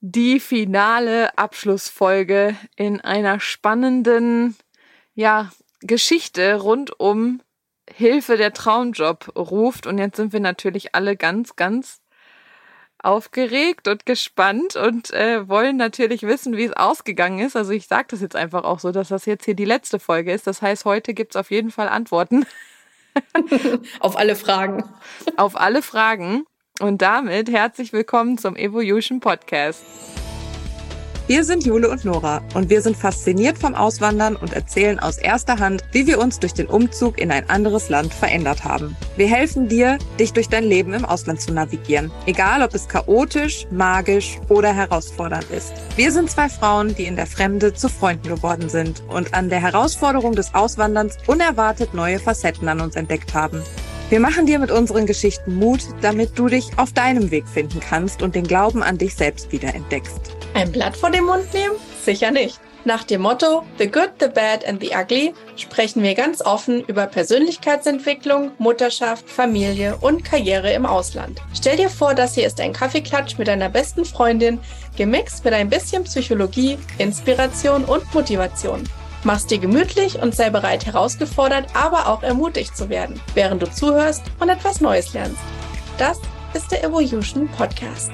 die finale Abschlussfolge in einer spannenden, ja, Geschichte rund um Hilfe der Traumjob ruft. Und jetzt sind wir natürlich alle ganz, ganz aufgeregt und gespannt und äh, wollen natürlich wissen, wie es ausgegangen ist. Also ich sage das jetzt einfach auch so, dass das jetzt hier die letzte Folge ist. Das heißt, heute gibt es auf jeden Fall Antworten. auf alle Fragen. Auf alle Fragen. Und damit herzlich willkommen zum Evolution Podcast. Wir sind Jule und Nora und wir sind fasziniert vom Auswandern und erzählen aus erster Hand, wie wir uns durch den Umzug in ein anderes Land verändert haben. Wir helfen dir, dich durch dein Leben im Ausland zu navigieren, egal ob es chaotisch, magisch oder herausfordernd ist. Wir sind zwei Frauen, die in der Fremde zu Freunden geworden sind und an der Herausforderung des Auswanderns unerwartet neue Facetten an uns entdeckt haben. Wir machen dir mit unseren Geschichten Mut, damit du dich auf deinem Weg finden kannst und den Glauben an dich selbst wieder entdeckst. Ein Blatt vor den Mund nehmen? Sicher nicht. Nach dem Motto The Good, the Bad and the Ugly sprechen wir ganz offen über Persönlichkeitsentwicklung, Mutterschaft, Familie und Karriere im Ausland. Stell dir vor, das hier ist ein Kaffeeklatsch mit deiner besten Freundin, gemixt mit ein bisschen Psychologie, Inspiration und Motivation. Mach's dir gemütlich und sei bereit, herausgefordert, aber auch ermutigt zu werden, während du zuhörst und etwas Neues lernst. Das ist der Evolution Podcast.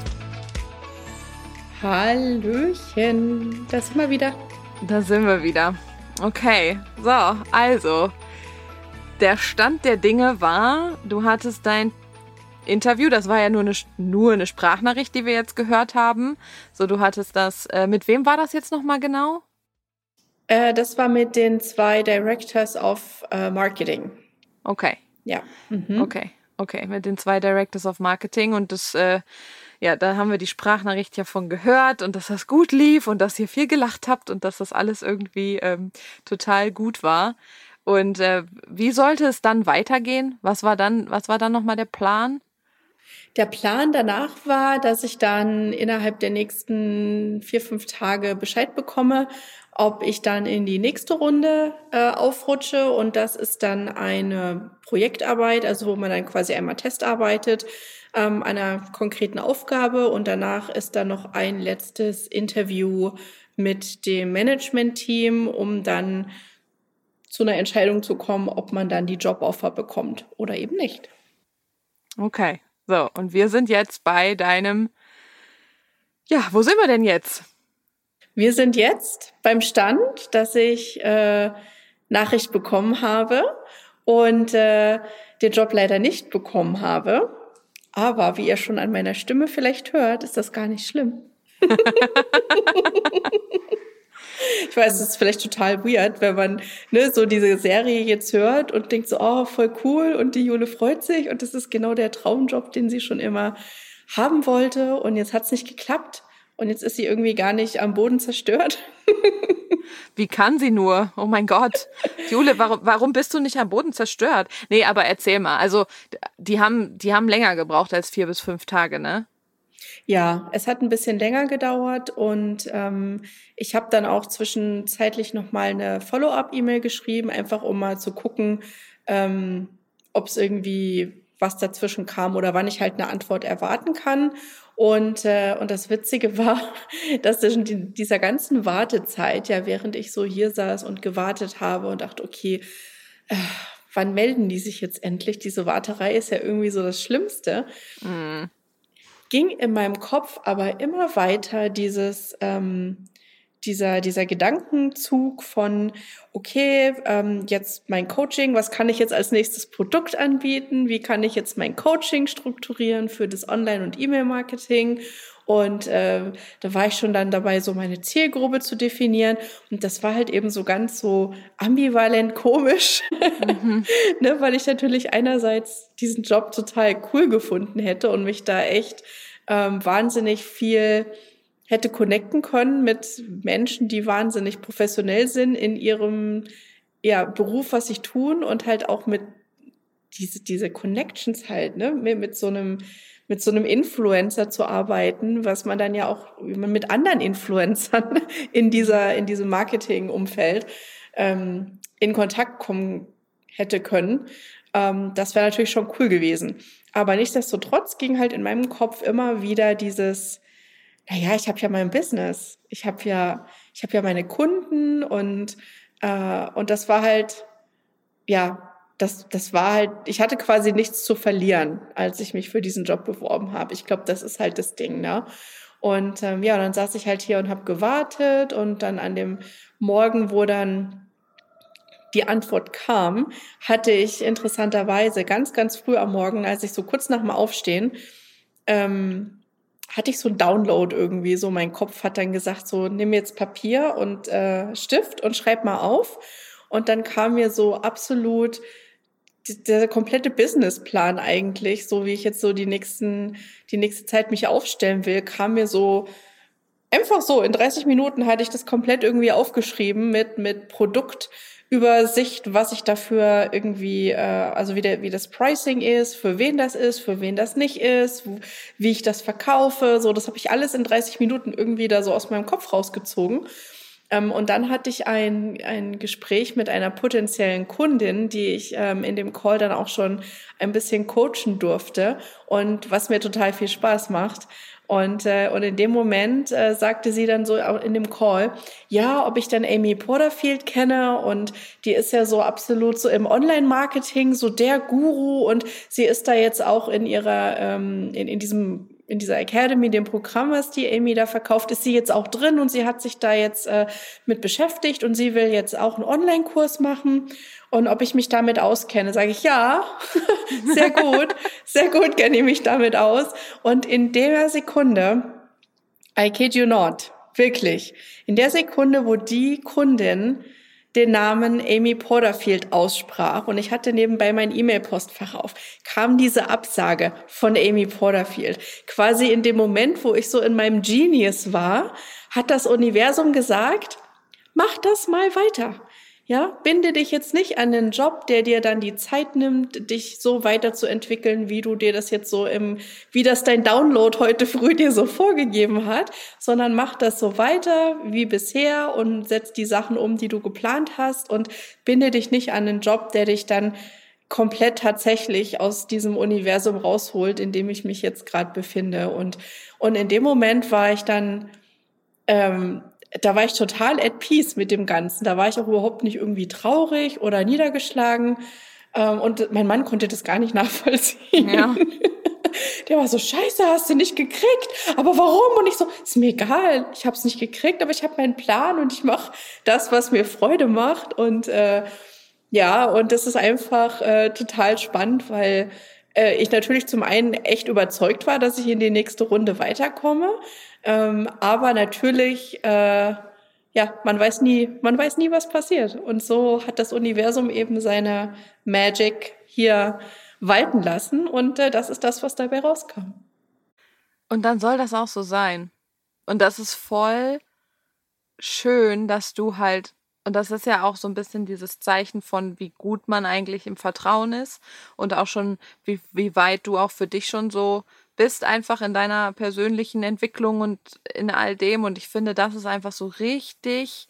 Hallöchen, da sind wir wieder. Da sind wir wieder. Okay, so, also, der Stand der Dinge war, du hattest dein Interview, das war ja nur eine, nur eine Sprachnachricht, die wir jetzt gehört haben. So, du hattest das, äh, mit wem war das jetzt nochmal genau? Äh, das war mit den zwei Directors of äh, Marketing. Okay. Ja. Mhm. Okay, okay, mit den zwei Directors of Marketing und das, äh, ja, da haben wir die Sprachnachricht ja von gehört und dass das gut lief und dass ihr viel gelacht habt und dass das alles irgendwie ähm, total gut war. Und äh, wie sollte es dann weitergehen? Was war dann, was war dann nochmal der Plan? Der Plan danach war, dass ich dann innerhalb der nächsten vier, fünf Tage Bescheid bekomme, ob ich dann in die nächste Runde äh, aufrutsche. Und das ist dann eine Projektarbeit, also wo man dann quasi einmal testarbeitet ähm, einer konkreten Aufgabe. Und danach ist dann noch ein letztes Interview mit dem Management-Team, um dann zu einer Entscheidung zu kommen, ob man dann die Joboffer bekommt oder eben nicht. Okay, so, und wir sind jetzt bei deinem, ja, wo sind wir denn jetzt? Wir sind jetzt beim Stand, dass ich äh, Nachricht bekommen habe und äh, den Job leider nicht bekommen habe. Aber wie ihr schon an meiner Stimme vielleicht hört, ist das gar nicht schlimm. ich weiß, es ist vielleicht total weird, wenn man ne, so diese Serie jetzt hört und denkt so, oh, voll cool und die Jule freut sich und das ist genau der Traumjob, den sie schon immer haben wollte und jetzt hat es nicht geklappt. Und jetzt ist sie irgendwie gar nicht am Boden zerstört. Wie kann sie nur? Oh mein Gott. Jule, warum, warum bist du nicht am Boden zerstört? Nee, aber erzähl mal. Also, die haben, die haben länger gebraucht als vier bis fünf Tage, ne? Ja, es hat ein bisschen länger gedauert und ähm, ich habe dann auch zwischenzeitlich nochmal eine Follow-up-E-Mail geschrieben, einfach um mal zu gucken, ähm, ob es irgendwie was dazwischen kam oder wann ich halt eine Antwort erwarten kann. Und, äh, und das Witzige war, dass in dieser ganzen Wartezeit, ja, während ich so hier saß und gewartet habe und dachte, okay, äh, wann melden die sich jetzt endlich? Diese Warterei ist ja irgendwie so das Schlimmste. Mm. Ging in meinem Kopf aber immer weiter dieses, ähm, dieser, dieser Gedankenzug von, okay, ähm, jetzt mein Coaching, was kann ich jetzt als nächstes Produkt anbieten? Wie kann ich jetzt mein Coaching strukturieren für das Online- und E-Mail-Marketing? Und äh, da war ich schon dann dabei, so meine Zielgruppe zu definieren. Und das war halt eben so ganz so ambivalent komisch, mhm. ne, weil ich natürlich einerseits diesen Job total cool gefunden hätte und mich da echt ähm, wahnsinnig viel hätte connecten können mit Menschen, die wahnsinnig professionell sind in ihrem ja, Beruf, was sie tun und halt auch mit diese, diese Connections halt, ne, mit so einem, mit so einem Influencer zu arbeiten, was man dann ja auch mit anderen Influencern in dieser, in diesem Marketing-Umfeld ähm, in Kontakt kommen hätte können. Ähm, das wäre natürlich schon cool gewesen. Aber nichtsdestotrotz ging halt in meinem Kopf immer wieder dieses, naja, ich habe ja mein Business. Ich habe ja, ich habe ja meine Kunden und, äh, und das war halt, ja, das, das war halt, ich hatte quasi nichts zu verlieren, als ich mich für diesen Job beworben habe. Ich glaube, das ist halt das Ding, ne? Und ähm, ja, dann saß ich halt hier und habe gewartet und dann an dem Morgen, wo dann die Antwort kam, hatte ich interessanterweise ganz, ganz früh am Morgen, als ich so kurz nach dem Aufstehen, ähm, hatte ich so ein Download irgendwie. So mein Kopf hat dann gesagt, so nimm jetzt Papier und äh, Stift und schreib mal auf. Und dann kam mir so absolut der komplette Businessplan eigentlich, so wie ich jetzt so die nächsten, die nächste Zeit mich aufstellen will, kam mir so einfach so in 30 Minuten hatte ich das komplett irgendwie aufgeschrieben mit mit Produkt Übersicht, was ich dafür irgendwie, äh, also wie, der, wie das Pricing ist, für wen das ist, für wen das nicht ist, wie ich das verkaufe. So, das habe ich alles in 30 Minuten irgendwie da so aus meinem Kopf rausgezogen. Ähm, und dann hatte ich ein, ein Gespräch mit einer potenziellen Kundin, die ich ähm, in dem Call dann auch schon ein bisschen coachen durfte und was mir total viel Spaß macht. Und, äh, und in dem Moment äh, sagte sie dann so in dem Call, ja, ob ich dann Amy Porterfield kenne und die ist ja so absolut so im Online-Marketing so der Guru und sie ist da jetzt auch in ihrer, ähm, in, in diesem in dieser Academy, dem Programm, was die Amy da verkauft, ist sie jetzt auch drin und sie hat sich da jetzt äh, mit beschäftigt und sie will jetzt auch einen Online-Kurs machen. Und ob ich mich damit auskenne, sage ich ja, sehr gut, sehr gut kenne ich mich damit aus. Und in der Sekunde, I kid you not, wirklich, in der Sekunde, wo die Kundin den Namen Amy Porterfield aussprach und ich hatte nebenbei mein E-Mail-Postfach auf, kam diese Absage von Amy Porterfield. Quasi in dem Moment, wo ich so in meinem Genius war, hat das Universum gesagt, mach das mal weiter. Ja, binde dich jetzt nicht an den Job, der dir dann die Zeit nimmt, dich so weiterzuentwickeln, wie du dir das jetzt so im, wie das dein Download heute früh dir so vorgegeben hat, sondern mach das so weiter wie bisher und setz die Sachen um, die du geplant hast und binde dich nicht an den Job, der dich dann komplett tatsächlich aus diesem Universum rausholt, in dem ich mich jetzt gerade befinde. Und, und in dem Moment war ich dann ähm, da war ich total at peace mit dem Ganzen. Da war ich auch überhaupt nicht irgendwie traurig oder niedergeschlagen. Ähm, und mein Mann konnte das gar nicht nachvollziehen. Ja. Der war so, scheiße, hast du nicht gekriegt. Aber warum? Und ich so, ist mir egal. Ich habe es nicht gekriegt, aber ich habe meinen Plan und ich mache das, was mir Freude macht. Und äh, ja, und das ist einfach äh, total spannend, weil äh, ich natürlich zum einen echt überzeugt war, dass ich in die nächste Runde weiterkomme. Ähm, aber natürlich, äh, ja, man weiß nie, man weiß nie, was passiert. Und so hat das Universum eben seine Magic hier walten lassen. Und äh, das ist das, was dabei rauskam. Und dann soll das auch so sein. Und das ist voll schön, dass du halt, und das ist ja auch so ein bisschen dieses Zeichen von, wie gut man eigentlich im Vertrauen ist und auch schon, wie, wie weit du auch für dich schon so bist einfach in deiner persönlichen Entwicklung und in all dem. Und ich finde, das ist einfach so richtig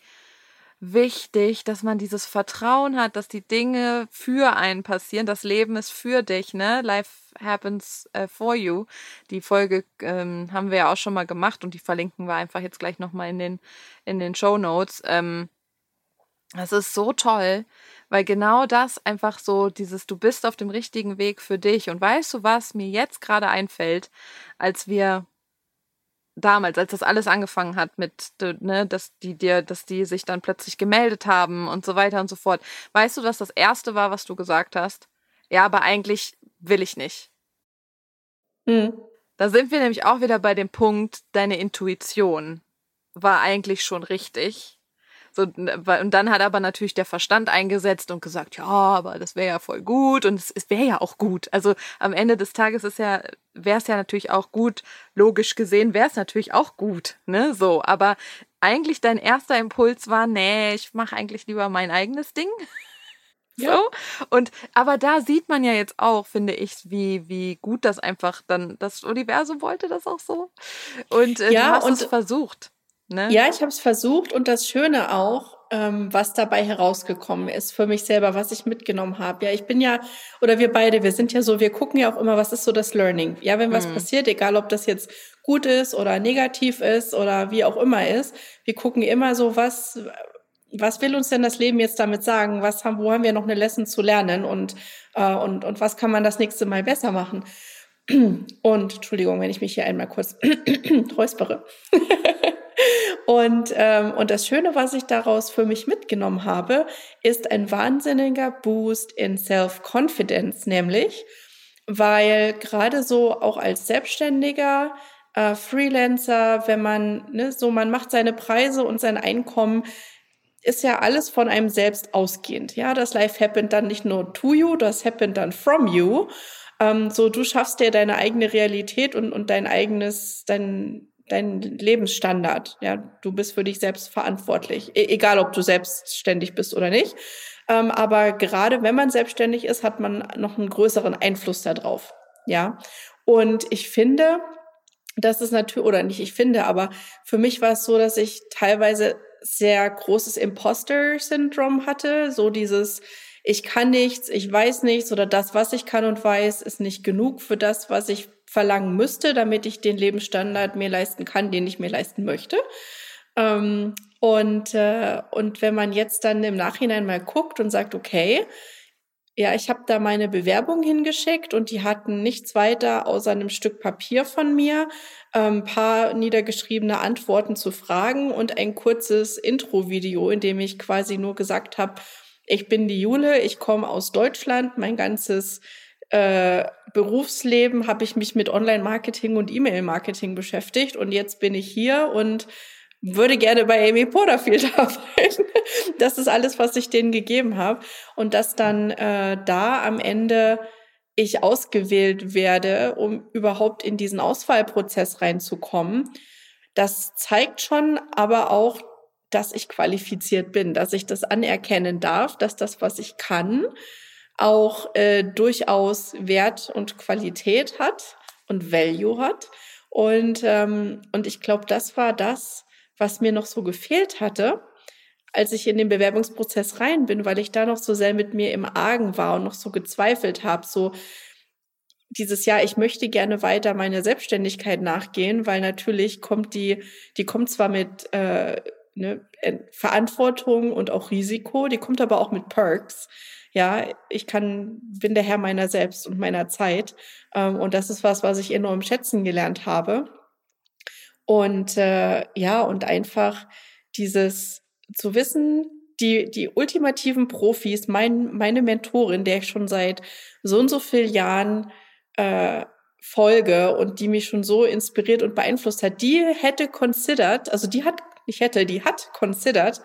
wichtig, dass man dieses Vertrauen hat, dass die Dinge für einen passieren. Das Leben ist für dich, ne? Life happens uh, for you. Die Folge ähm, haben wir ja auch schon mal gemacht und die verlinken wir einfach jetzt gleich nochmal in den, in den Show Notes. Ähm, das ist so toll, weil genau das einfach so dieses, du bist auf dem richtigen Weg für dich. Und weißt du, was mir jetzt gerade einfällt, als wir damals, als das alles angefangen hat mit, ne, dass die dir, dass die sich dann plötzlich gemeldet haben und so weiter und so fort. Weißt du, was das erste war, was du gesagt hast? Ja, aber eigentlich will ich nicht. Mhm. Da sind wir nämlich auch wieder bei dem Punkt, deine Intuition war eigentlich schon richtig so, und dann hat aber natürlich der Verstand eingesetzt und gesagt, ja, aber das wäre ja voll gut und es, es wäre ja auch gut. Also am Ende des Tages ist ja, wäre es ja natürlich auch gut, logisch gesehen wäre es natürlich auch gut, ne? So, aber eigentlich dein erster Impuls war, nee, ich mache eigentlich lieber mein eigenes Ding. So. Ja. Und aber da sieht man ja jetzt auch, finde ich, wie, wie gut das einfach dann, das Universum wollte das auch so. Und äh, ja, du hast und es versucht. Ne? Ja, ich habe es versucht und das Schöne auch, ähm, was dabei herausgekommen ist für mich selber, was ich mitgenommen habe. Ja, ich bin ja, oder wir beide, wir sind ja so, wir gucken ja auch immer, was ist so das Learning. Ja, wenn was mhm. passiert, egal ob das jetzt gut ist oder negativ ist oder wie auch immer ist, wir gucken immer so, was, was will uns denn das Leben jetzt damit sagen? Was haben, wo haben wir noch eine Lesson zu lernen und, äh, und, und was kann man das nächste Mal besser machen? Und Entschuldigung, wenn ich mich hier einmal kurz räuspere. Und, ähm, und das Schöne, was ich daraus für mich mitgenommen habe, ist ein wahnsinniger Boost in Self-Confidence, nämlich, weil gerade so auch als Selbstständiger, äh, Freelancer, wenn man, ne, so man macht seine Preise und sein Einkommen, ist ja alles von einem selbst ausgehend. Ja, das Life happened dann nicht nur to you, das happened dann from you. Ähm, so, du schaffst dir deine eigene Realität und, und dein eigenes, dein, dein Lebensstandard. Ja, du bist für dich selbst verantwortlich. E egal, ob du selbstständig bist oder nicht. Ähm, aber gerade wenn man selbstständig ist, hat man noch einen größeren Einfluss darauf. Ja. Und ich finde, das ist natürlich, oder nicht, ich finde, aber für mich war es so, dass ich teilweise sehr großes Imposter-Syndrom hatte. So dieses, ich kann nichts, ich weiß nichts oder das, was ich kann und weiß, ist nicht genug für das, was ich verlangen müsste, damit ich den Lebensstandard mir leisten kann, den ich mir leisten möchte. Ähm, und, äh, und wenn man jetzt dann im Nachhinein mal guckt und sagt, okay, ja, ich habe da meine Bewerbung hingeschickt und die hatten nichts weiter außer einem Stück Papier von mir, ein ähm, paar niedergeschriebene Antworten zu Fragen und ein kurzes Intro-Video, in dem ich quasi nur gesagt habe, ich bin die Jule, ich komme aus Deutschland. Mein ganzes äh, Berufsleben habe ich mich mit Online-Marketing und E-Mail-Marketing beschäftigt und jetzt bin ich hier und würde gerne bei Amy Porterfield arbeiten. Das ist alles, was ich denen gegeben habe. Und dass dann äh, da am Ende ich ausgewählt werde, um überhaupt in diesen Auswahlprozess reinzukommen, das zeigt schon aber auch, dass ich qualifiziert bin, dass ich das anerkennen darf, dass das, was ich kann, auch äh, durchaus Wert und Qualität hat und Value hat. Und, ähm, und ich glaube, das war das, was mir noch so gefehlt hatte, als ich in den Bewerbungsprozess rein bin, weil ich da noch so sehr mit mir im Argen war und noch so gezweifelt habe, so dieses Jahr, ich möchte gerne weiter meine Selbstständigkeit nachgehen, weil natürlich kommt die, die kommt zwar mit äh, ne, Verantwortung und auch Risiko, die kommt aber auch mit Perks. Ja, ich kann, bin der Herr meiner selbst und meiner Zeit. Ähm, und das ist was, was ich enorm schätzen gelernt habe. Und äh, ja, und einfach dieses zu wissen, die, die ultimativen Profis, mein, meine Mentorin, der ich schon seit so und so vielen Jahren äh, folge und die mich schon so inspiriert und beeinflusst hat, die hätte considered, also die hat ich hätte, die hat considered,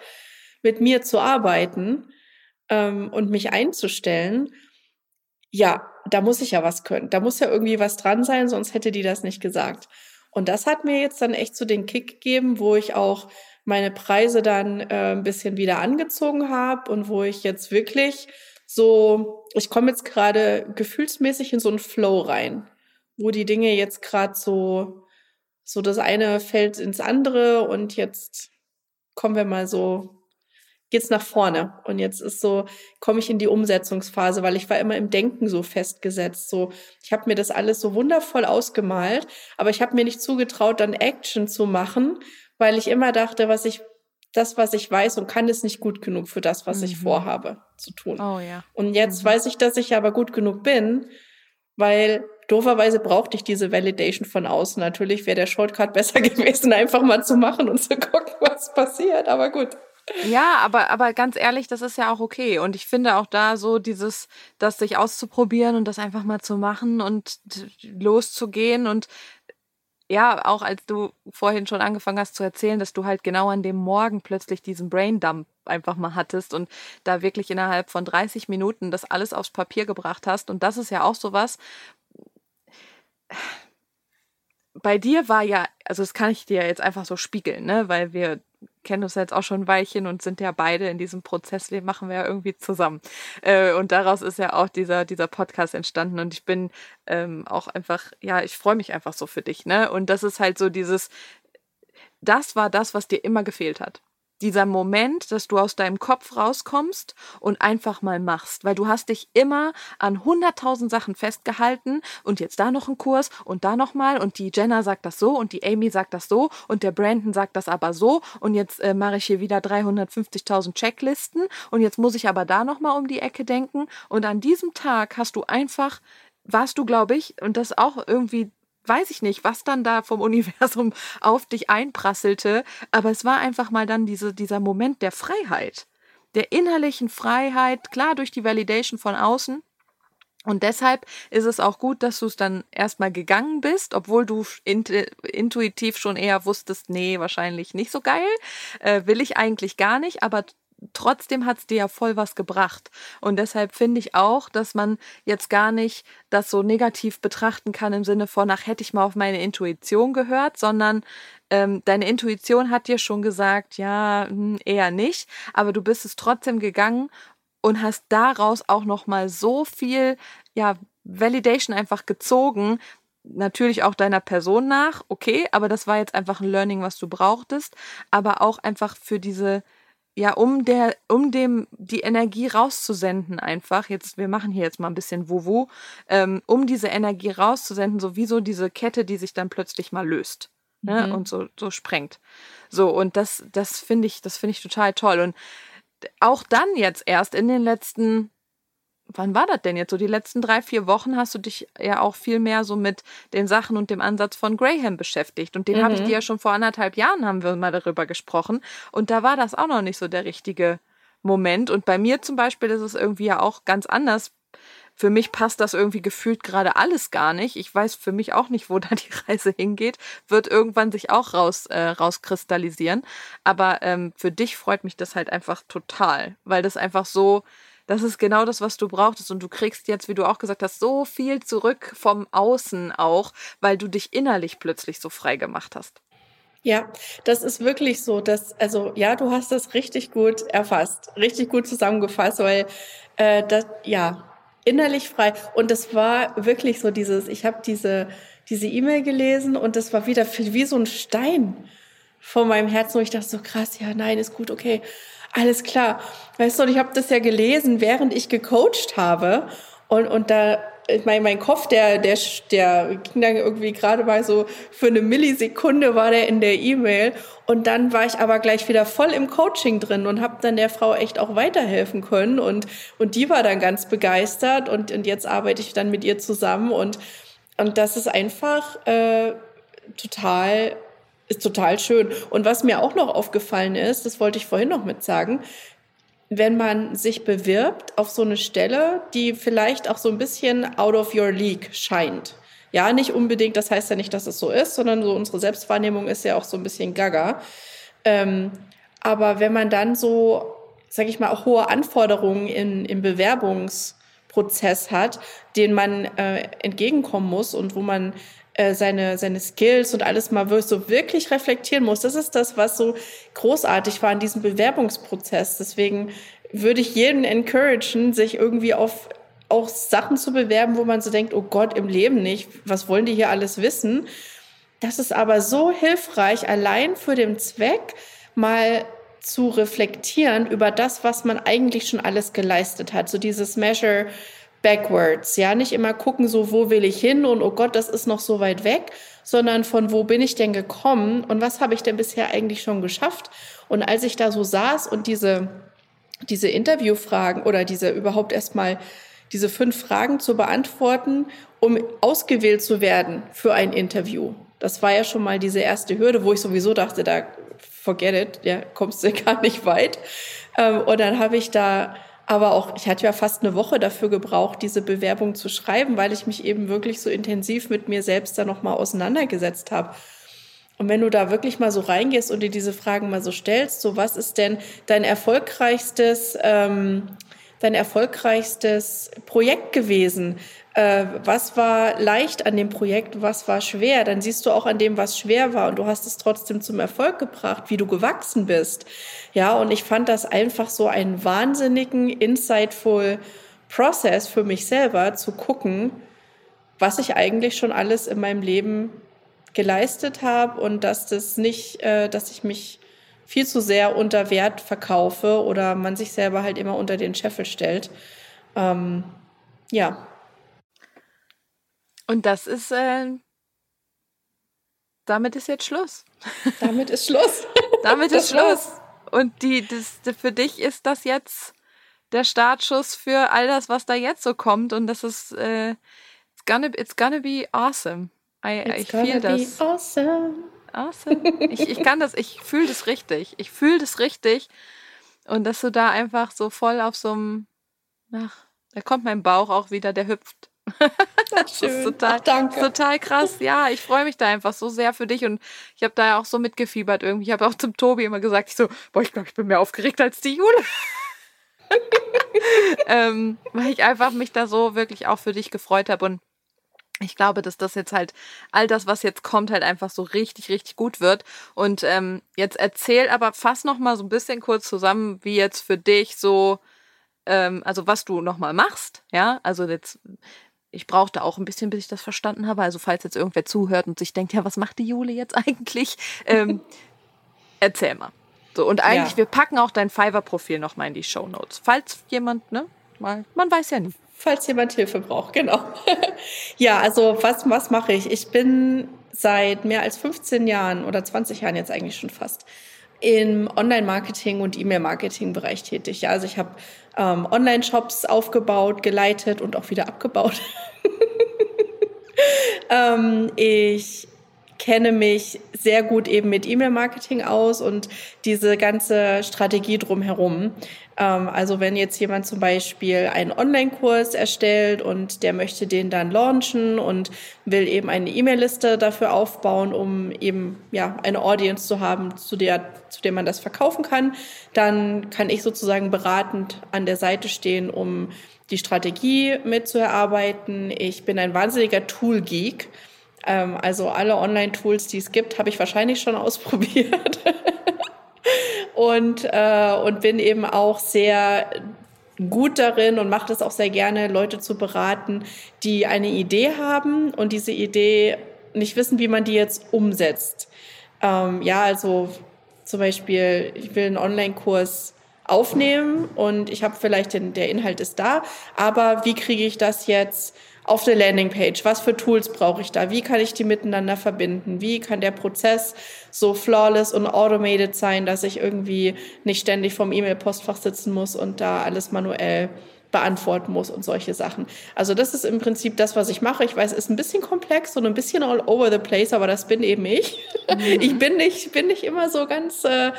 mit mir zu arbeiten ähm, und mich einzustellen, ja, da muss ich ja was können. Da muss ja irgendwie was dran sein, sonst hätte die das nicht gesagt. Und das hat mir jetzt dann echt so den Kick gegeben, wo ich auch meine Preise dann äh, ein bisschen wieder angezogen habe und wo ich jetzt wirklich so, ich komme jetzt gerade gefühlsmäßig in so einen Flow rein, wo die Dinge jetzt gerade so so das eine fällt ins andere und jetzt kommen wir mal so, geht's nach vorne. Und jetzt ist so, komme ich in die Umsetzungsphase, weil ich war immer im Denken so festgesetzt. So, ich habe mir das alles so wundervoll ausgemalt, aber ich habe mir nicht zugetraut, dann Action zu machen, weil ich immer dachte, was ich das, was ich weiß und kann, ist nicht gut genug für das, was mhm. ich vorhabe zu tun. Oh ja. Und jetzt mhm. weiß ich, dass ich aber gut genug bin, weil Dooferweise brauchte ich diese Validation von außen. Natürlich wäre der Shortcut besser gewesen, einfach mal zu machen und zu gucken, was passiert. Aber gut. Ja, aber, aber ganz ehrlich, das ist ja auch okay. Und ich finde auch da so dieses, das sich auszuprobieren und das einfach mal zu machen und loszugehen und ja, auch als du vorhin schon angefangen hast zu erzählen, dass du halt genau an dem Morgen plötzlich diesen Braindump einfach mal hattest und da wirklich innerhalb von 30 Minuten das alles aufs Papier gebracht hast. Und das ist ja auch sowas, bei dir war ja, also das kann ich dir jetzt einfach so spiegeln, ne, weil wir kennen uns jetzt auch schon ein Weilchen und sind ja beide in diesem Prozess, den machen wir ja irgendwie zusammen. Äh, und daraus ist ja auch dieser, dieser Podcast entstanden und ich bin ähm, auch einfach, ja, ich freue mich einfach so für dich, ne? Und das ist halt so dieses, das war das, was dir immer gefehlt hat. Dieser Moment, dass du aus deinem Kopf rauskommst und einfach mal machst, weil du hast dich immer an hunderttausend Sachen festgehalten und jetzt da noch ein Kurs und da noch mal. Und die Jenna sagt das so und die Amy sagt das so und der Brandon sagt das aber so. Und jetzt äh, mache ich hier wieder 350.000 Checklisten. Und jetzt muss ich aber da noch mal um die Ecke denken. Und an diesem Tag hast du einfach warst du, glaube ich, und das auch irgendwie weiß ich nicht, was dann da vom Universum auf dich einprasselte, aber es war einfach mal dann diese, dieser Moment der Freiheit, der innerlichen Freiheit, klar durch die Validation von außen. Und deshalb ist es auch gut, dass du es dann erstmal gegangen bist, obwohl du intuitiv schon eher wusstest, nee, wahrscheinlich nicht so geil, äh, will ich eigentlich gar nicht, aber trotzdem hat es dir ja voll was gebracht. Und deshalb finde ich auch, dass man jetzt gar nicht das so negativ betrachten kann im Sinne von, ach, hätte ich mal auf meine Intuition gehört, sondern ähm, deine Intuition hat dir schon gesagt, ja, hm, eher nicht, aber du bist es trotzdem gegangen und hast daraus auch noch mal so viel, ja, Validation einfach gezogen, natürlich auch deiner Person nach, okay, aber das war jetzt einfach ein Learning, was du brauchtest, aber auch einfach für diese ja, um der, um dem die Energie rauszusenden einfach, jetzt, wir machen hier jetzt mal ein bisschen Wuwu, ähm, um diese Energie rauszusenden, sowieso diese Kette, die sich dann plötzlich mal löst. Ne, mhm. und so, so sprengt. So, und das, das finde ich, das finde ich total toll. Und auch dann jetzt erst in den letzten wann war das denn jetzt? So die letzten drei, vier Wochen hast du dich ja auch viel mehr so mit den Sachen und dem Ansatz von Graham beschäftigt. Und den mhm. habe ich dir ja schon vor anderthalb Jahren, haben wir mal darüber gesprochen. Und da war das auch noch nicht so der richtige Moment. Und bei mir zum Beispiel ist es irgendwie ja auch ganz anders. Für mich passt das irgendwie gefühlt gerade alles gar nicht. Ich weiß für mich auch nicht, wo da die Reise hingeht. Wird irgendwann sich auch raus, äh, rauskristallisieren. Aber ähm, für dich freut mich das halt einfach total, weil das einfach so, das ist genau das, was du brauchtest. Und du kriegst jetzt, wie du auch gesagt hast, so viel zurück vom Außen auch, weil du dich innerlich plötzlich so frei gemacht hast. Ja, das ist wirklich so, dass, also ja, du hast das richtig gut erfasst, richtig gut zusammengefasst, weil äh, das, ja, innerlich frei. Und das war wirklich so dieses, ich habe diese diese E-Mail gelesen und das war wieder wie so ein Stein vor meinem Herzen, wo ich dachte so krass, ja, nein, ist gut, okay alles klar. Weißt du, und ich habe das ja gelesen, während ich gecoacht habe. Und, und da, mein, mein Kopf, der, der, der ging dann irgendwie gerade mal so für eine Millisekunde war der in der E-Mail. Und dann war ich aber gleich wieder voll im Coaching drin und habe dann der Frau echt auch weiterhelfen können. Und, und die war dann ganz begeistert. Und, und jetzt arbeite ich dann mit ihr zusammen. Und, und das ist einfach äh, total ist total schön. Und was mir auch noch aufgefallen ist, das wollte ich vorhin noch mit sagen, wenn man sich bewirbt auf so eine Stelle, die vielleicht auch so ein bisschen out of your league scheint. Ja, nicht unbedingt, das heißt ja nicht, dass es so ist, sondern so unsere Selbstwahrnehmung ist ja auch so ein bisschen gaga. Ähm, aber wenn man dann so, sag ich mal, auch hohe Anforderungen in, im Bewerbungsprozess hat, denen man äh, entgegenkommen muss und wo man äh, seine, seine Skills und alles mal so wirklich reflektieren muss. Das ist das, was so großartig war in diesem Bewerbungsprozess. Deswegen würde ich jeden encouragen, sich irgendwie auf auch Sachen zu bewerben, wo man so denkt, oh Gott, im Leben nicht, was wollen die hier alles wissen? Das ist aber so hilfreich, allein für den Zweck mal zu reflektieren über das, was man eigentlich schon alles geleistet hat. So dieses Measure backwards, ja, nicht immer gucken, so wo will ich hin und oh Gott, das ist noch so weit weg, sondern von wo bin ich denn gekommen und was habe ich denn bisher eigentlich schon geschafft? Und als ich da so saß und diese diese Interviewfragen oder diese überhaupt erstmal diese fünf Fragen zu beantworten, um ausgewählt zu werden für ein Interview. Das war ja schon mal diese erste Hürde, wo ich sowieso dachte, da forget it, ja, kommst du gar nicht weit. Ähm, und dann habe ich da aber auch, ich hatte ja fast eine Woche dafür gebraucht, diese Bewerbung zu schreiben, weil ich mich eben wirklich so intensiv mit mir selbst da nochmal auseinandergesetzt habe. Und wenn du da wirklich mal so reingehst und dir diese Fragen mal so stellst, so was ist denn dein erfolgreichstes, ähm, dein erfolgreichstes Projekt gewesen? Äh, was war leicht an dem Projekt, was war schwer? Dann siehst du auch an dem, was schwer war und du hast es trotzdem zum Erfolg gebracht, wie du gewachsen bist. Ja, und ich fand das einfach so einen wahnsinnigen, insightful Process für mich selber zu gucken, was ich eigentlich schon alles in meinem Leben geleistet habe und dass das nicht, äh, dass ich mich viel zu sehr unter Wert verkaufe oder man sich selber halt immer unter den Scheffel stellt. Ähm, ja. Und das ist, äh, damit ist jetzt Schluss. Damit ist Schluss. damit ist Schluss. Und die, das, für dich ist das jetzt der Startschuss für all das, was da jetzt so kommt. Und das ist, äh, it's, gonna, it's gonna be awesome. I, it's ich fühle das. Awesome. Awesome. Ich, ich kann das, ich fühle das richtig. Ich fühle das richtig. Und dass du da einfach so voll auf so einem, ach, da kommt mein Bauch auch wieder, der hüpft. das schön. ist total, Ach, danke. total krass. Ja, ich freue mich da einfach so sehr für dich und ich habe da ja auch so mitgefiebert irgendwie. Ich habe auch zum Tobi immer gesagt, ich so, boah, ich glaube, ich bin mehr aufgeregt als die Jule. ähm, weil ich einfach mich da so wirklich auch für dich gefreut habe und ich glaube, dass das jetzt halt all das, was jetzt kommt, halt einfach so richtig, richtig gut wird. Und ähm, jetzt erzähl aber fast noch mal so ein bisschen kurz zusammen, wie jetzt für dich so, ähm, also was du noch mal machst, ja. Also jetzt, ich brauchte auch ein bisschen, bis ich das verstanden habe. Also falls jetzt irgendwer zuhört und sich denkt, ja, was macht die Jule jetzt eigentlich? Ähm, erzähl mal. So, und eigentlich, ja. wir packen auch dein Fiverr-Profil nochmal in die Show Notes. Falls jemand, ne, mal, man weiß ja nie. Falls jemand Hilfe braucht, genau. ja, also was, was mache ich? Ich bin seit mehr als 15 Jahren oder 20 Jahren jetzt eigentlich schon fast im Online-Marketing und E-Mail-Marketing-Bereich tätig. Ja, also ich habe ähm, Online-Shops aufgebaut, geleitet und auch wieder abgebaut. ähm, ich kenne mich sehr gut eben mit E-Mail-Marketing aus und diese ganze Strategie drumherum. Ähm, also wenn jetzt jemand zum Beispiel einen Online-Kurs erstellt und der möchte den dann launchen und will eben eine E-Mail-Liste dafür aufbauen, um eben ja eine Audience zu haben, zu der, zu der man das verkaufen kann, dann kann ich sozusagen beratend an der Seite stehen, um die Strategie mitzuerarbeiten. Ich bin ein wahnsinniger Tool-Geek. Ähm, also alle Online-Tools, die es gibt, habe ich wahrscheinlich schon ausprobiert. und, äh, und bin eben auch sehr gut darin und mache das auch sehr gerne, Leute zu beraten, die eine Idee haben und diese Idee nicht wissen, wie man die jetzt umsetzt. Ähm, ja, also zum Beispiel, ich will einen Online-Kurs aufnehmen und ich habe vielleicht den, der Inhalt ist da, aber wie kriege ich das jetzt auf der Landingpage? Was für Tools brauche ich da? Wie kann ich die miteinander verbinden? Wie kann der Prozess so flawless und automated sein, dass ich irgendwie nicht ständig vom E-Mail-Postfach sitzen muss und da alles manuell beantworten muss und solche Sachen. Also das ist im Prinzip das, was ich mache. Ich weiß, es ist ein bisschen komplex und ein bisschen all over the place, aber das bin eben ich. Mhm. Ich bin nicht, bin nicht immer so ganz, äh,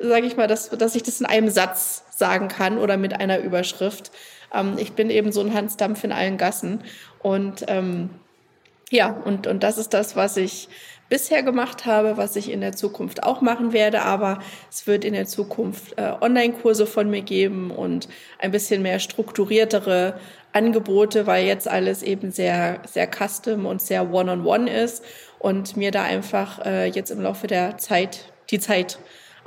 sage ich mal, dass, dass ich das in einem Satz sagen kann oder mit einer Überschrift. Ähm, ich bin eben so ein Hans Dampf in allen Gassen. Und ähm, ja, und, und das ist das, was ich bisher gemacht habe, was ich in der Zukunft auch machen werde. Aber es wird in der Zukunft äh, Online-Kurse von mir geben und ein bisschen mehr strukturiertere Angebote, weil jetzt alles eben sehr, sehr custom und sehr one-on-one -on -one ist und mir da einfach äh, jetzt im Laufe der Zeit die Zeit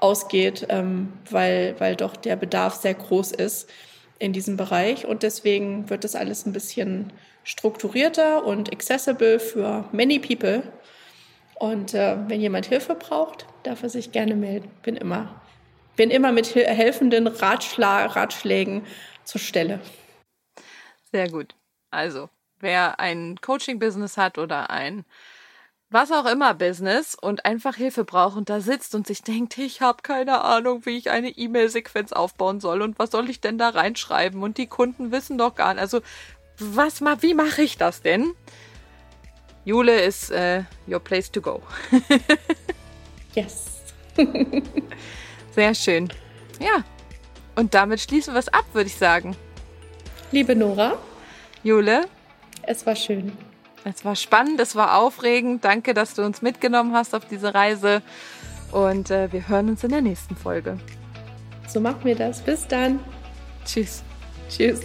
ausgeht, ähm, weil, weil doch der Bedarf sehr groß ist in diesem Bereich und deswegen wird das alles ein bisschen strukturierter und accessible für many people. Und äh, wenn jemand Hilfe braucht, darf er sich gerne melden. Bin immer, bin immer mit helfenden Ratschla Ratschlägen zur Stelle. Sehr gut. Also, wer ein Coaching-Business hat oder ein was auch immer Business und einfach Hilfe braucht und da sitzt und sich denkt, ich habe keine Ahnung, wie ich eine E-Mail-Sequenz aufbauen soll und was soll ich denn da reinschreiben und die Kunden wissen doch gar nicht. Also was mal, wie mache ich das denn? Jule ist uh, your place to go. yes. Sehr schön. Ja. Und damit schließen wir es ab, würde ich sagen. Liebe Nora. Jule. Es war schön. Es war spannend, es war aufregend. Danke, dass du uns mitgenommen hast auf diese Reise. Und äh, wir hören uns in der nächsten Folge. So machen wir das. Bis dann. Tschüss. Tschüss.